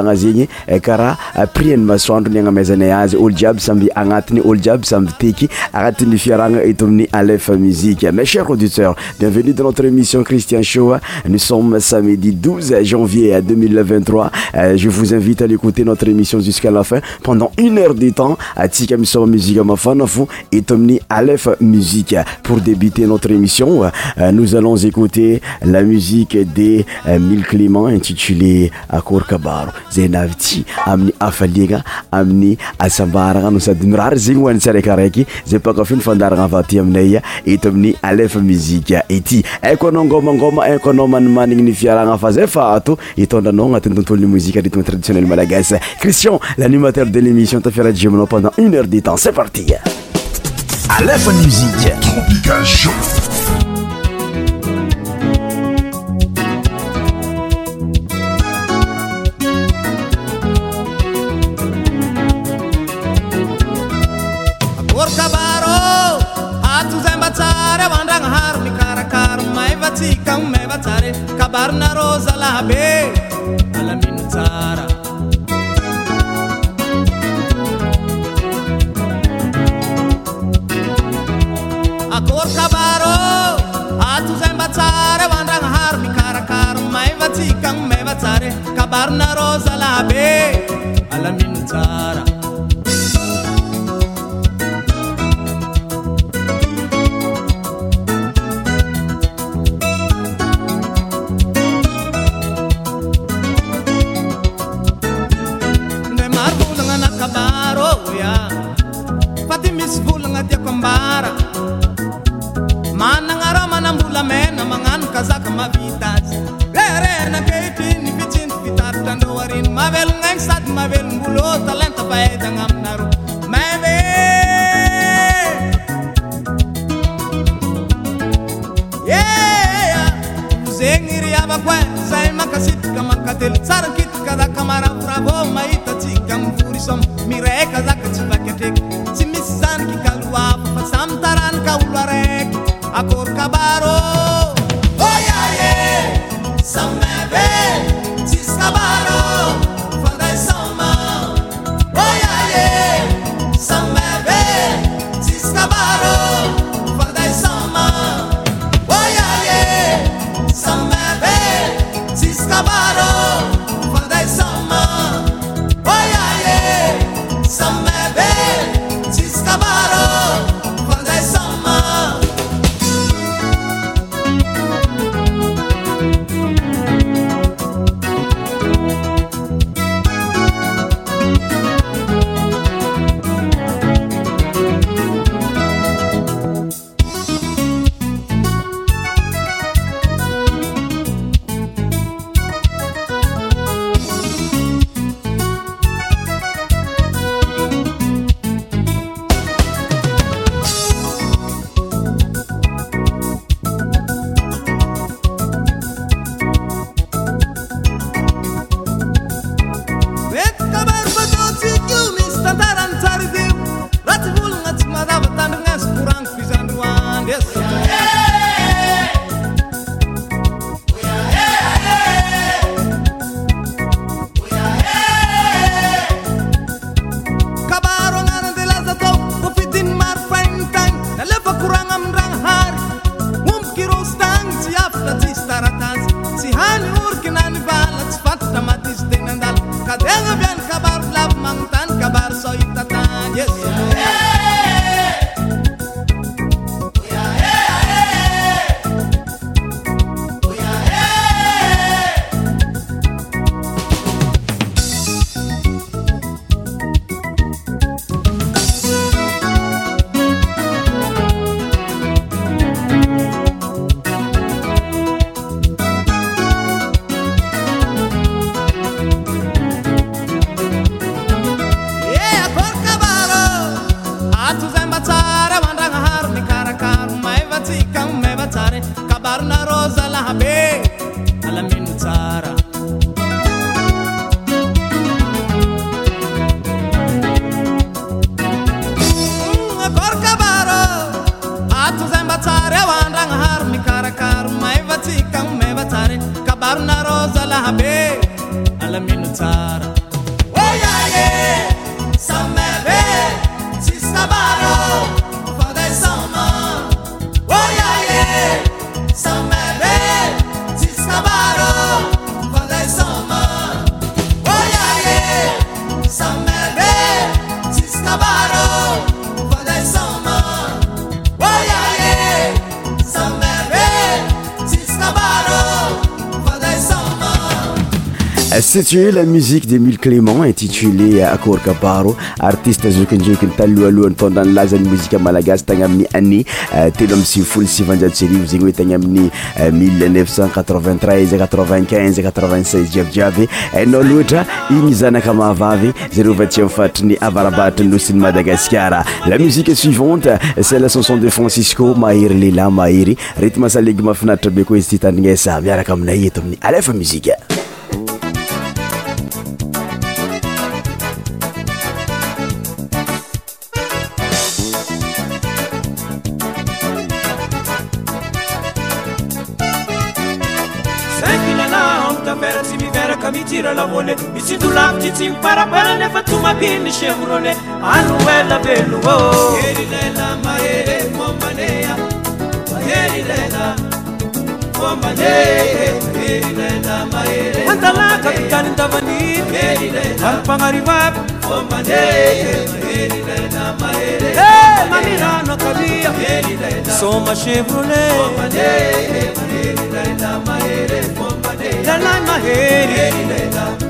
agna zegny eh, karaha eh, prix masoandro ny agnamezanay azy olo jiaby samby agnatiny olo jiaby samby teky agnatin'ny fiarahagna eto amin'ny alefa musique mes chers auditeurs bienvenue dans notre émission Christian Show nous sommes samedi 12 janvier 2023 eh, je vous invite à écouter notre émission jusqu'à la fin pendant une heure de temps atsika misoma muzika mafana fo eto amin'ny alef musique pour débuter notre émission nous allons écouter la musique de Mille Clément intitulée Accord Kabaro zay naavytsy amin'ny aafaliagna amin'ny asambarana no sady mirary zegny hoanitsyaraikiaraiky zay pakafe nofandaragna avaty aminaya ito amin'ny alefa muzika ity aiko anao ngomangoma aiko anao manimaniny ny fiaragna fa zay fato itondranao agnatin'ny tontolony mozikue andritigma traditionnel malagasy cristian l'animateur de l'émission tafiara jemanao pendant une heure de temps c'et partia saber Se escaparam rosa la rabei sy t la muie demi clément intituéorkarartistezoizoiny taloay ndlazany mimalaas tana ami'nyanétenoamisfl yrizegny etna aminny 98356jibyjiaby ignyt try rbaatryaaasaueinteenon de francisheyheyinitreinarak minaea tsy mifarabana nefa tsy mampiny semrone anoela veloô erilela mahere mombanea erilela mombaneeerilelamaereantalaka mitany ndavanin erilela arypagnarivaby soma chevrolet lalai maheri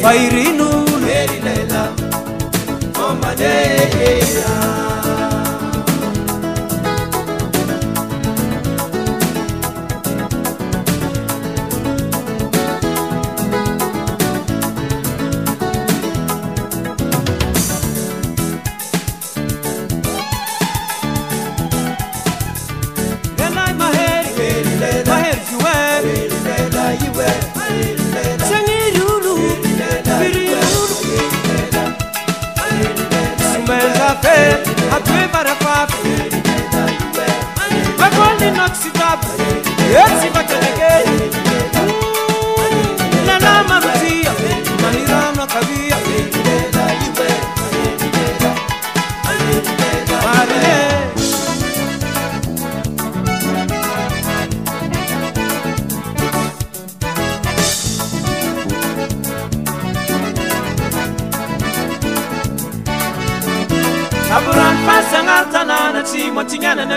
Fairinul Fairinul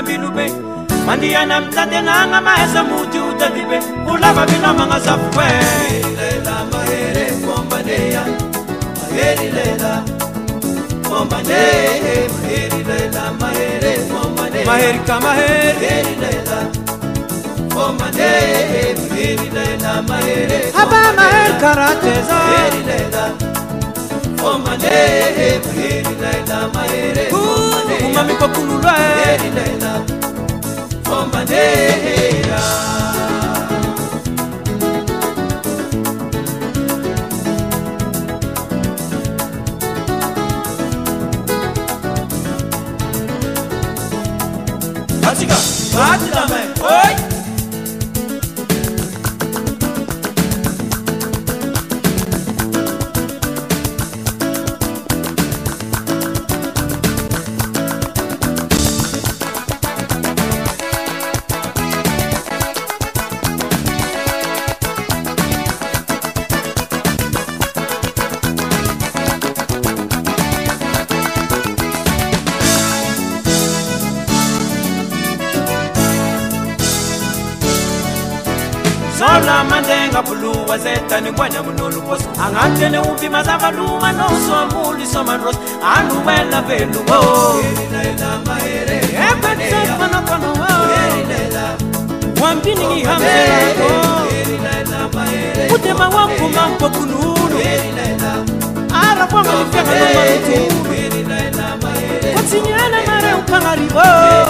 mina mbino be mandiana mitlandi nanga mahesa muti u tati be u lava mina ma nga safuwemaheri ka maheriaba maheri karateza kumami kwakululwa wazetani kwanya munolukosi angatene upimaza maluma nosomuliso manrosi anuwela veluo oh. oh. wambiningihamutema wakuma mpokululu arakwamalipyakanamatuutinyela nare ukangaribo oh.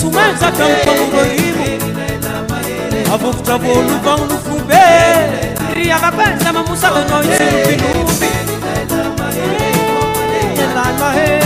sumaetaka mpokuloi avoktravôlubanlufube iavaquenzamamusavanôelbinubielamahe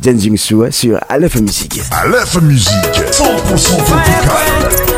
Jing Sua sur Aleph Musique. Aleph Musique, 100% vocal.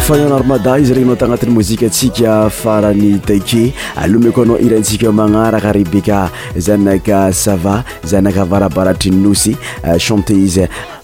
fayana armada izy regny nao tagnatin'ny mozikantsika farany take alomekoa anao irantsika magnaraka rebeka zanaka sava zanaka varabaratrynosy euh, chanté izy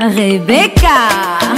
Rebecca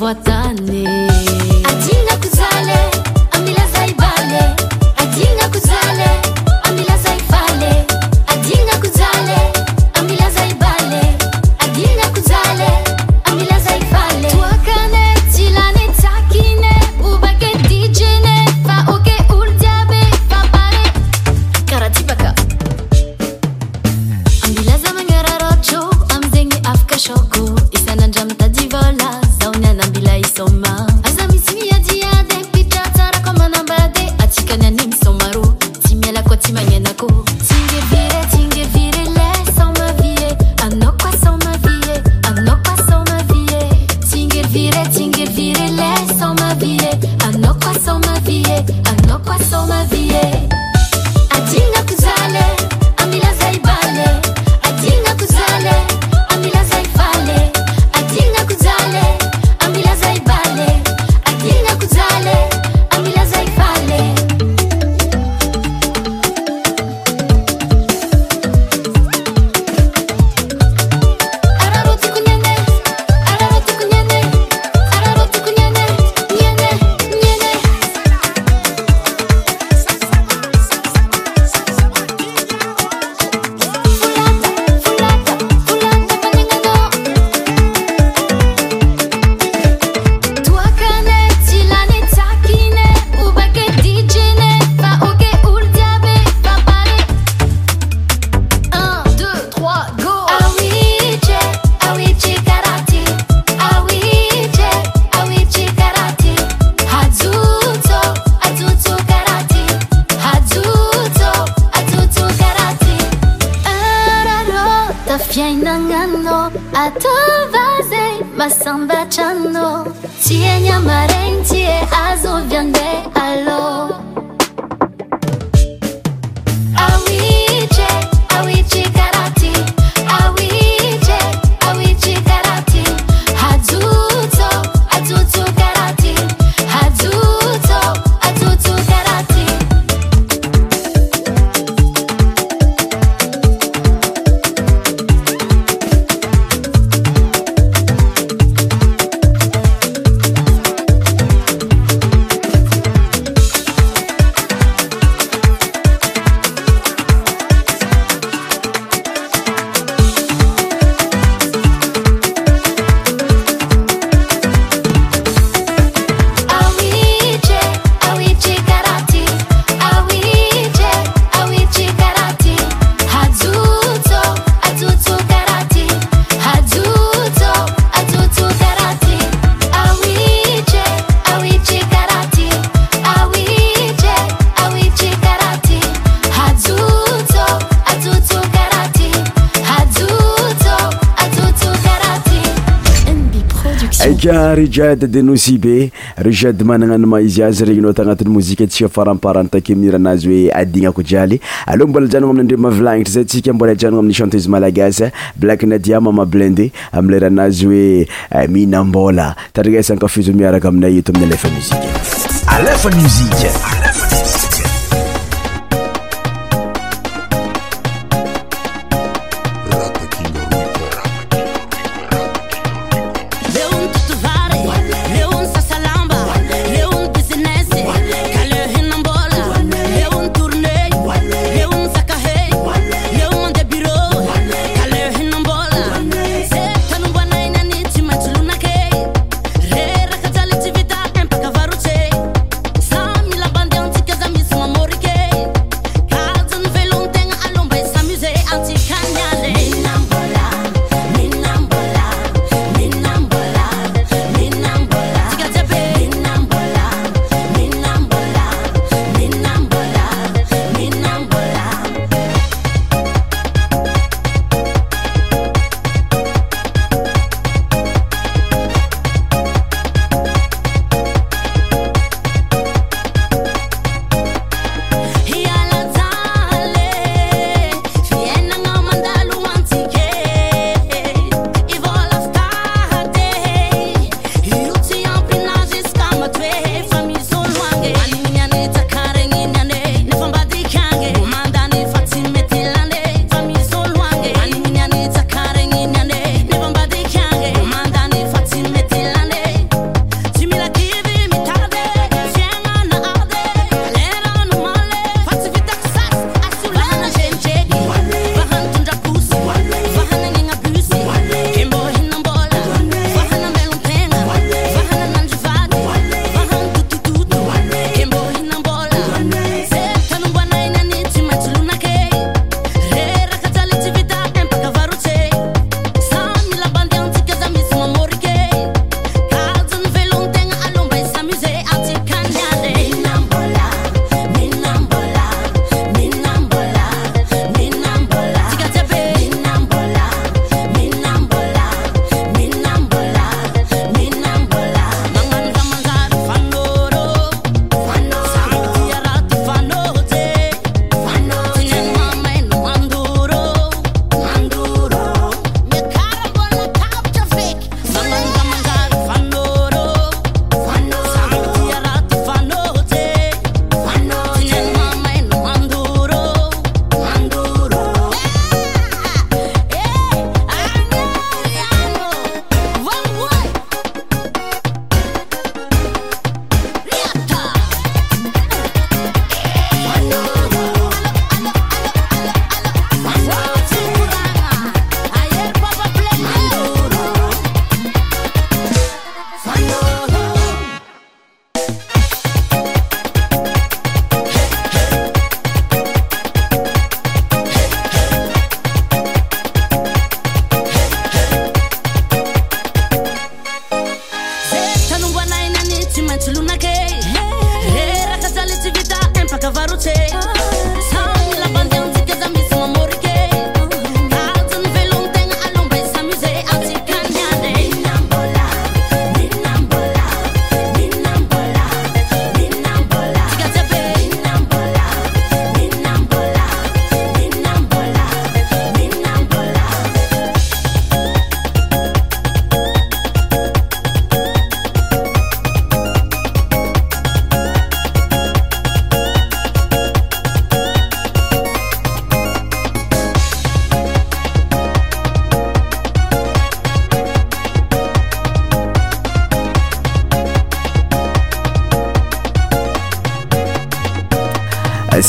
votar rijad de nosy be rijade manana anyma izy azy regnynao tagnatin'ny mozika antsika faramparantake mirahanazy hoe adigna ko jaly aleha mbola janona ami'ny andre mavilagnitry zay tsika mbola janona ami'y chanteuse malagasy blaknety a mama blende amle raha anazy hoe eh, mihinambola tadriasankafizo miaraka aminay eto amin'ny alefa mozika aeami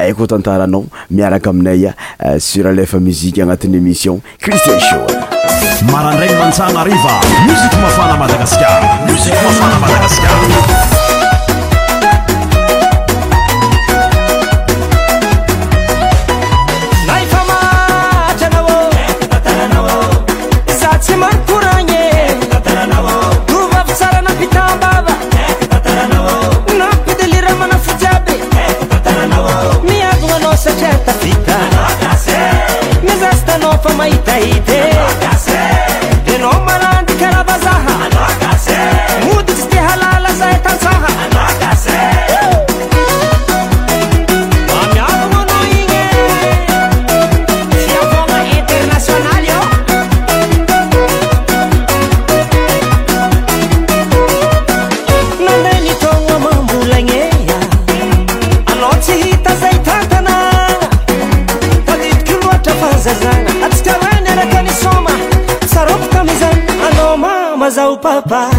aikotantaranao miaraka aminay a euh, suralefa muzike agnatin'nyémission christiene sho marandragny mantsagna ariva musike mafana madagaskara musike mafana madagaskara for my papai.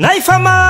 耐烦吗？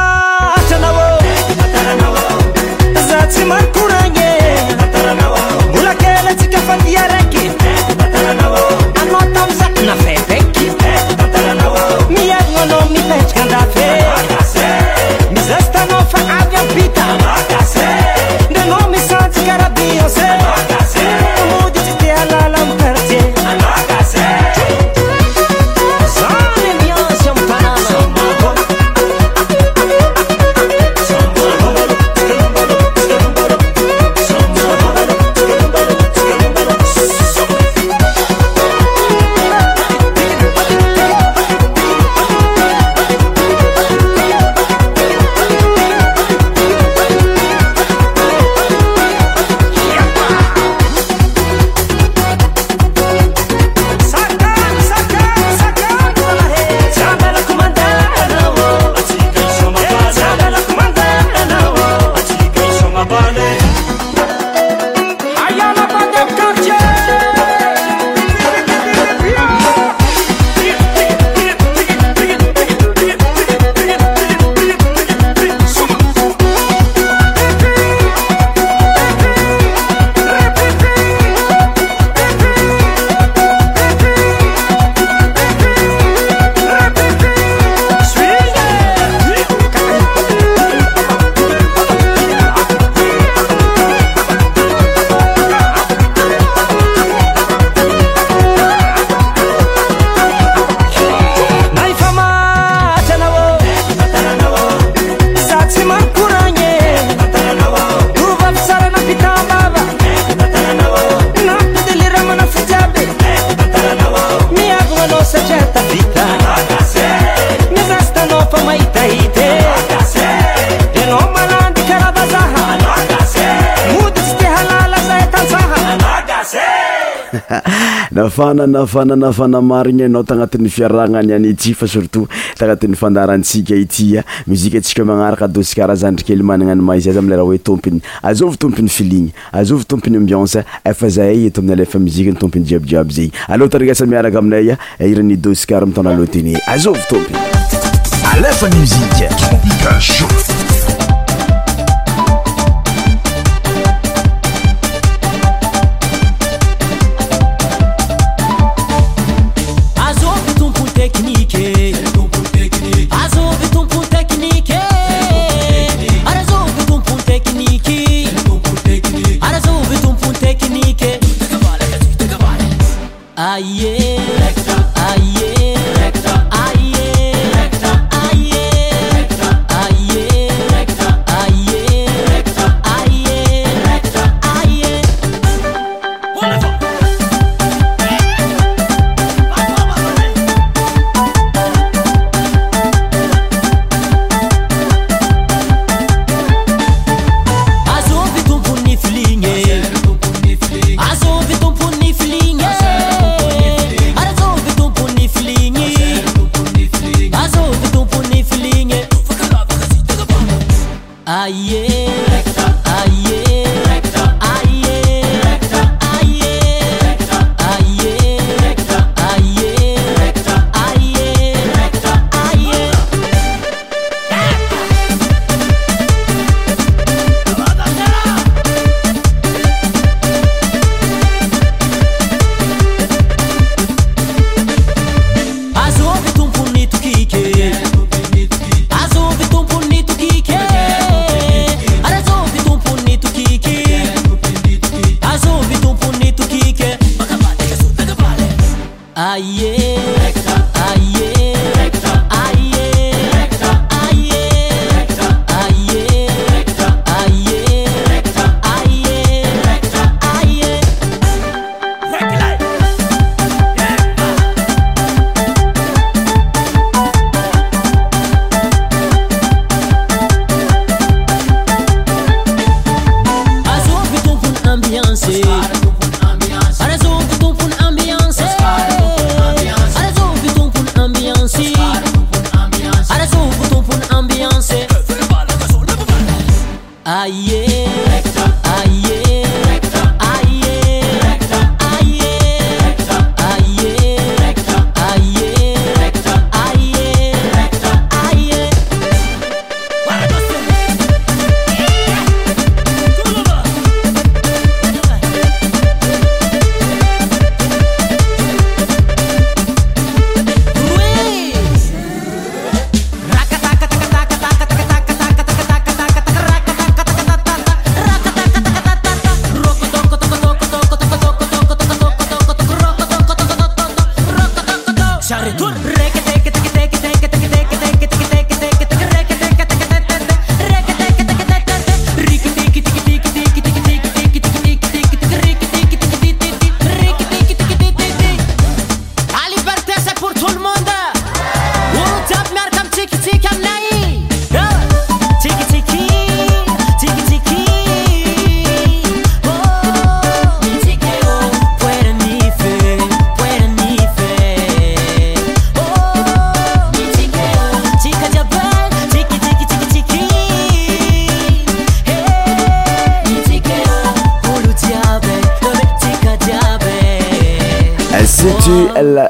nafana nafana nafana mariny anao tagnatin'ny fiarahgnany any ity fa surtout tanatin'yfandarantsika itya ah. muzika ntsika h manaraka doskar zanyndrikely manana ny mahazayza amleraha hoe tompiny azovy tompiny filigny azovy tompiny ambianse efa zahay eto amin'y alefa muzikanytompiny jiabyjiaby zagy aloa tarasa miaraka aminaya ah. eh, iran'ny dosikara mitana loatiny azovy tompny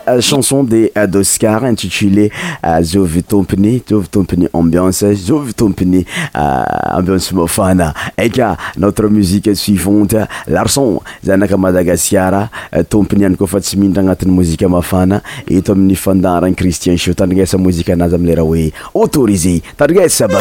Euh, chanson de euh, doscar intitulé euh, zavi tompiny zavitompiny ambience zavitompiny ambianse mafana eka notre muzike suivante larson za naka madagaskara tompiny any kofa tsy mindra agnatin'ny mozika mafana eto amin'ny fandarany cristien so tandrignasa mozika anazy amile raha hoe autorisé tandrinasa baa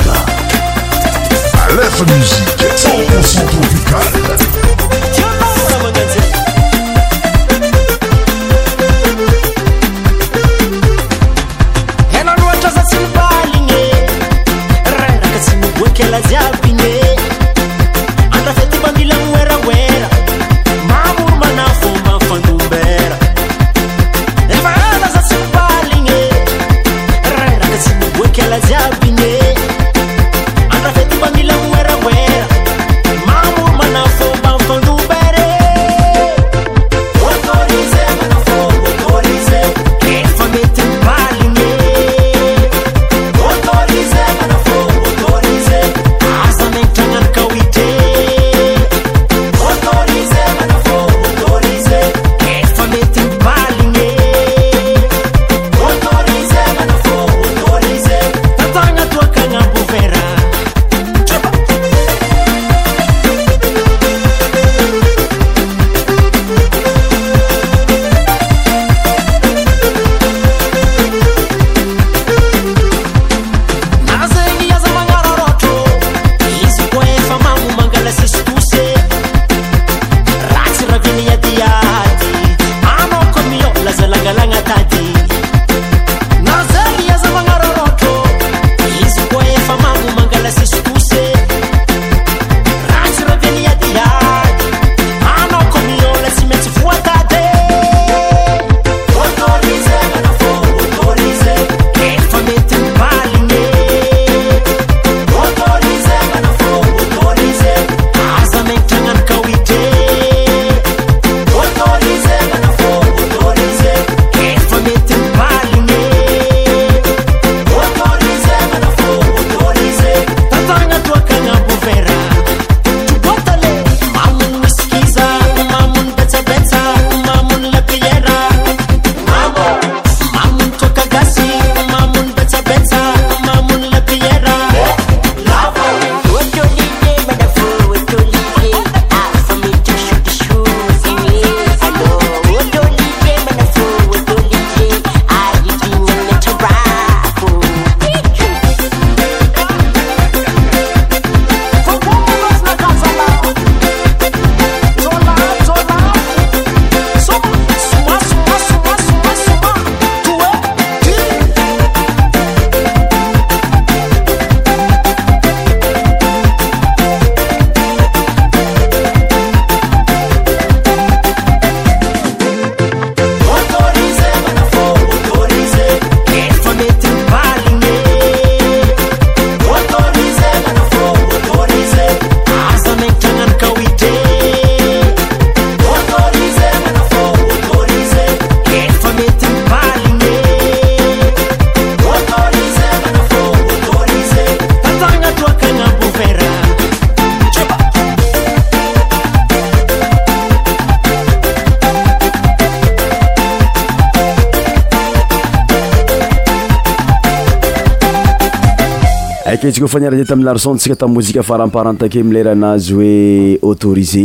izy kofa niarazay tami'ny larsony tsika tamn' mozika faramparantake mileranazy hoe autorisé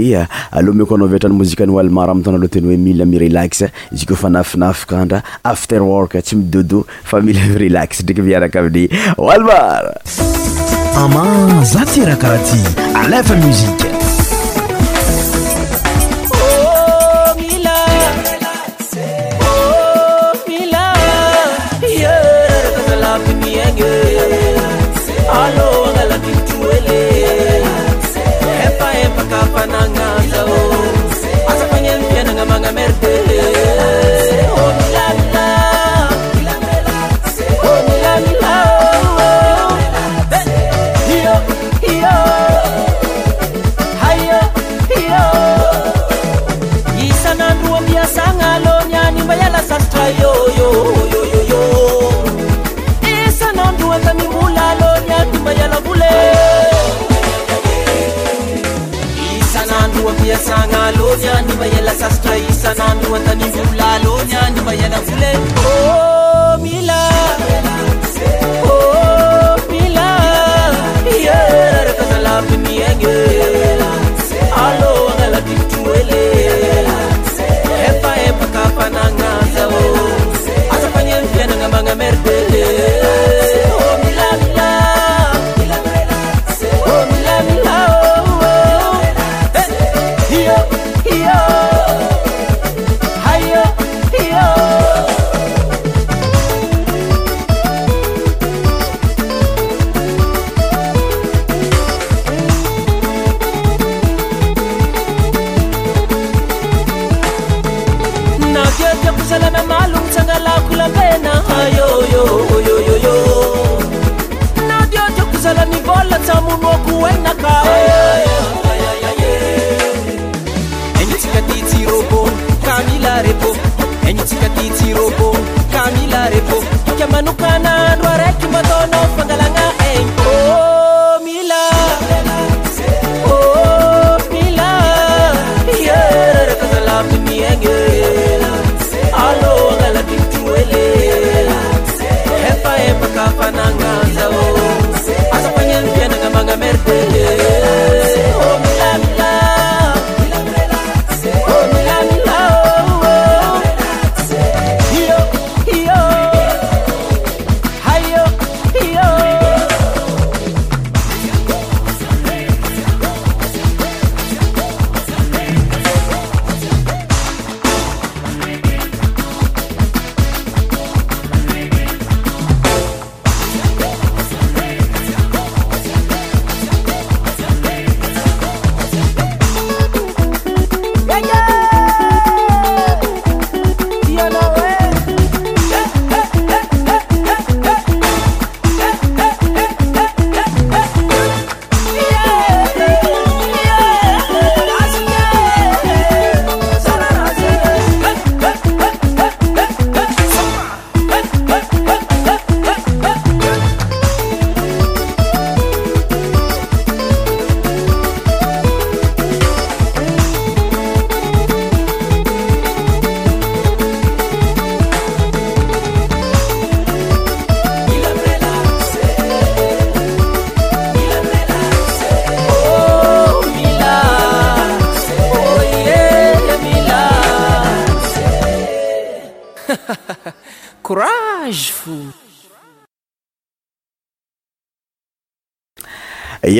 aloha meko anao vitra ny mozika ny walmar ami taona aloha teny hoe mila mi relaxe izyi kofa nafinafikandra afterwork tsy midodo fa mila mi relaxe ndraiky miaraka aminy walmar ama za tyra karaha ty alefa mzike يلسسtrsنaم وtم للي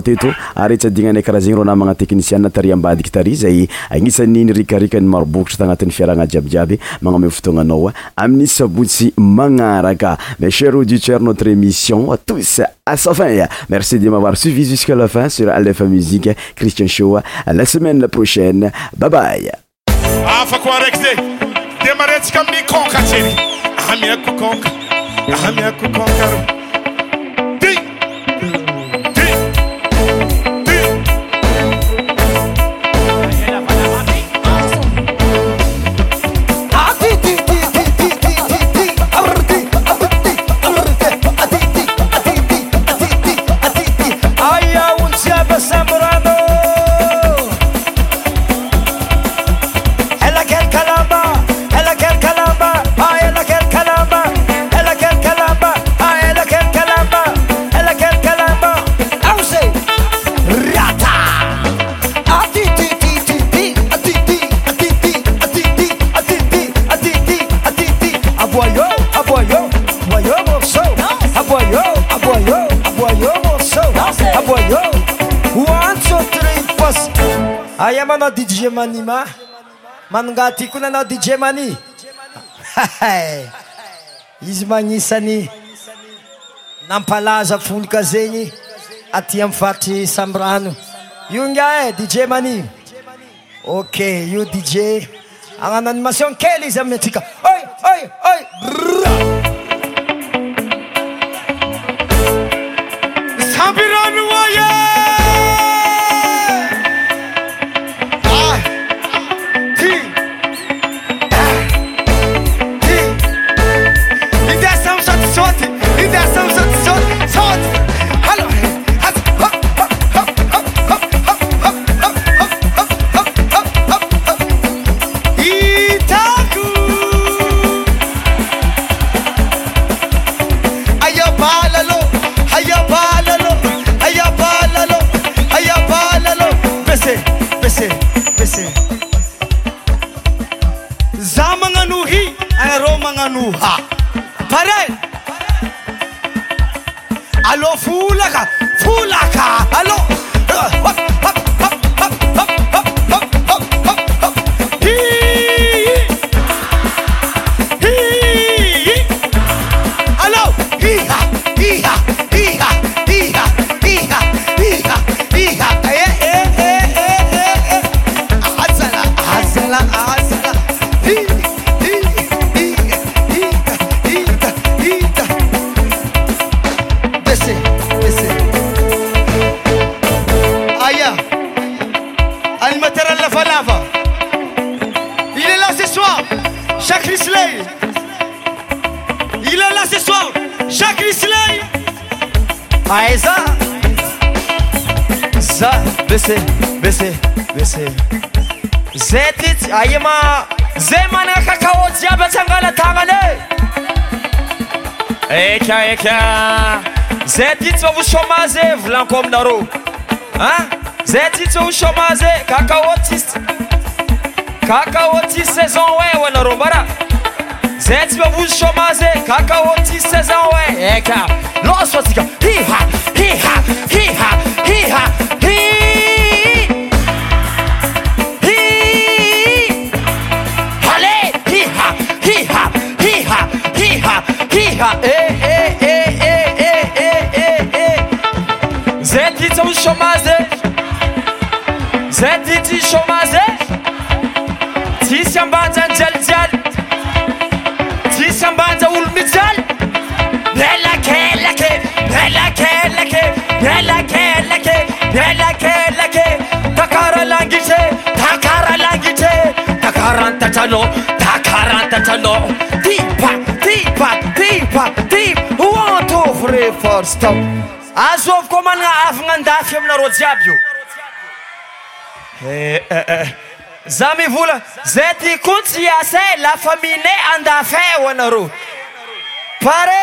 teto ary itsyadigna anay karaha zegny rônamagna teknisien a tari ambadiky tari zay agnisany nirikarikany marobokotra tagnatin'ny fiarahana djiabidjiaby magname fotoananaoa ah. amini savotsy manaraka ma cher auditeur notre émission tous asafin merci de maar suivi jusqla fin sur alef musiqe cristian sho ah. la semaine prochaine babayaakak manao dije manima mananga ty koa nanao dije manih izy magnisany nampalaza folaka zegny atya ami vatry samy rano io nga e dije mani ok io dije agnano animation kely izy amiy antsika hohh zto vmzo onzo chômazé. Zé Didi chômazé. Tissambanza Njal Njal. Tissambanza Ulmidjal. Rela Kela Ke. Rela Kela Ke. Rela Kela Ke. Rela Kela Ke. Takara Langite. Takara Langite. Takaranta Chano. Takaranta Chano. Deepa, deepa, deepa, deep. One, two, three, four, stop. azôvy koa manana avagnandafy aminarôo jiaby io eh, eh, eh, zah mivola zay ty kontsy ase lafa mine andafa e ho anarô pare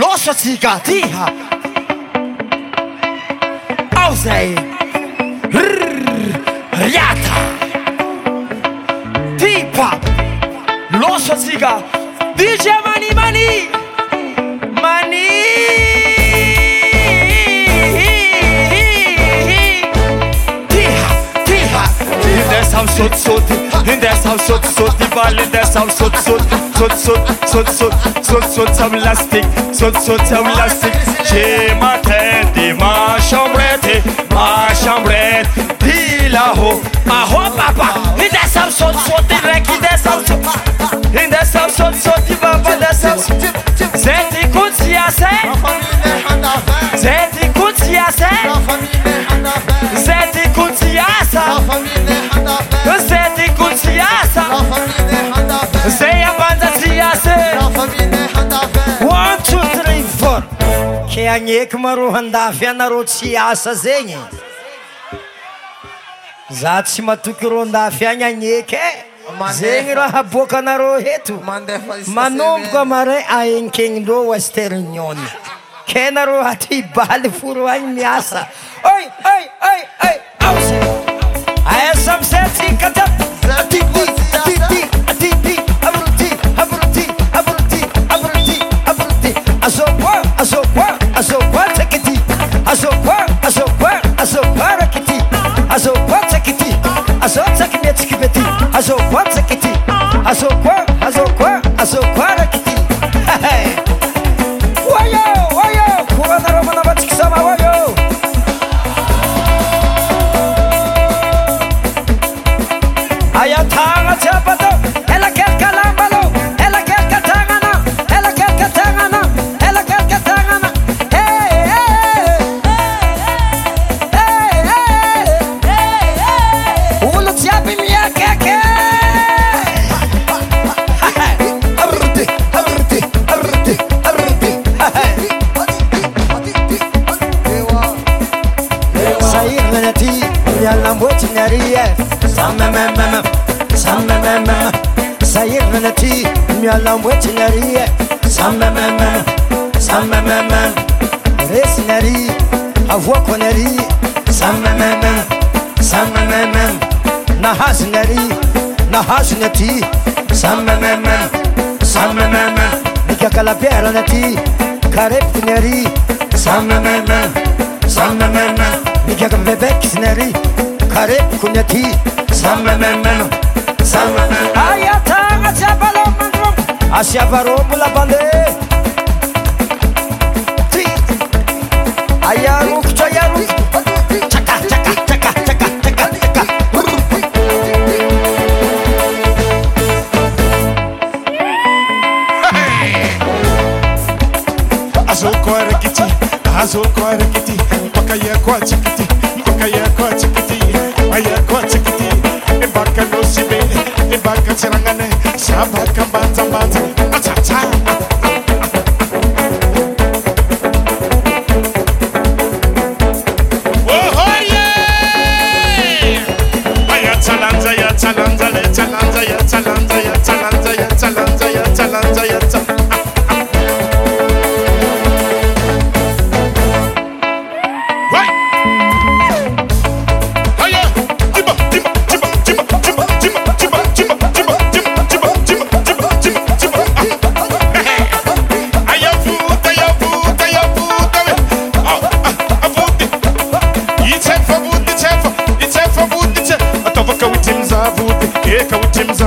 losatsika ty aa ao zay rr riata ty pa lôsatsika dije mani mani mani so so sam sot sot so sam sot sot Divalinde sam so so so so so so so sot so lastik So sot sam lastik Ce matin dimanche en brete Marche en brete la ho ho papa Inde sam so sot Direct inde sam so. agneky marohandafy anaro tsy asa zegny za tsy mahatoky ro andafy any aneky e zegny raha boka anaro heto manomboka maray aenkenindrôo westernion ke naro aty baly fo ro agny miasa aza I saw lambetiniresneri avoa koneri nahazneri nahaznati migaka lapernati karebkonerimigakavebeksneri karebokonati asiavarôbola baé ty ayanokotsayano azkoarktazkoarkyty ôkaiakoatyôkaakoatyaakoaky ibakanosibe ibaka tsiraan 下怕干把走走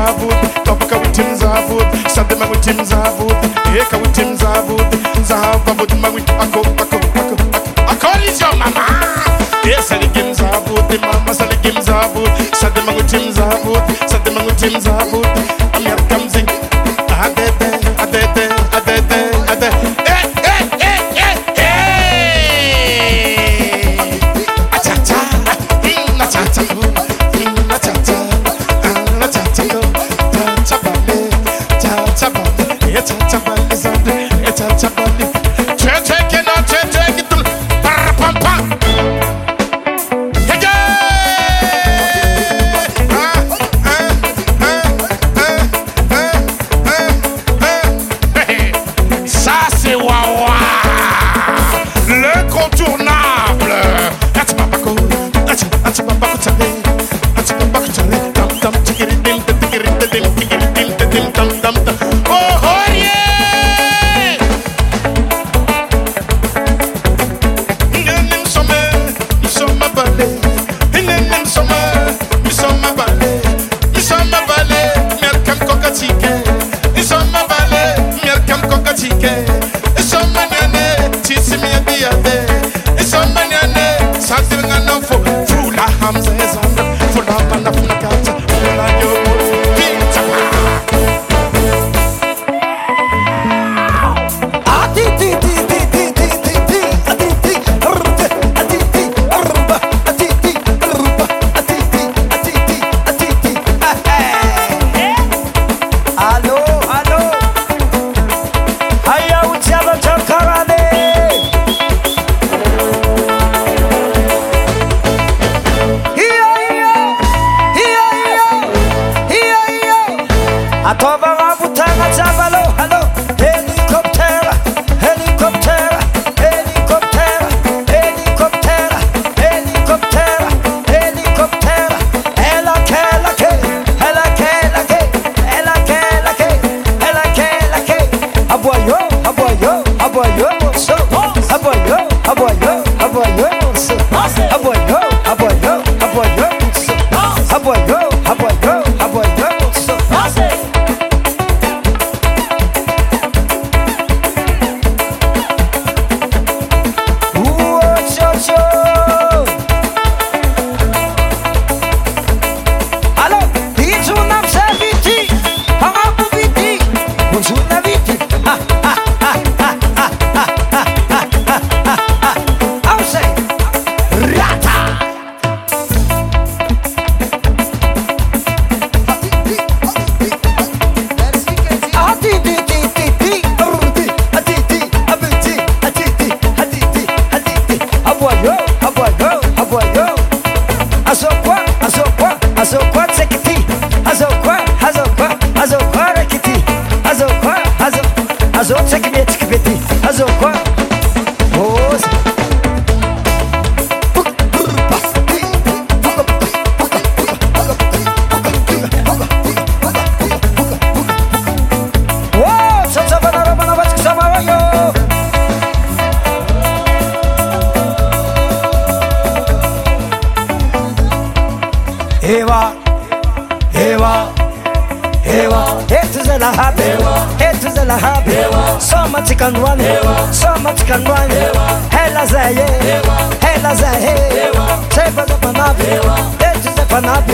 zavut Topka with him zavut Sadema with him zavut Eka with him zavut Zahava with ma with ako ako ako Ako is your mama Yeah, saligim zavut The mama saligim zavut Sadema with him zavut Sadema with him zavut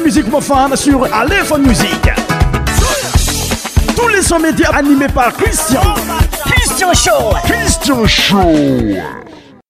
Musique musique profane sur Aléphone Musique. Tous les sons médias animés par Christian. Christian Show. Christian Show.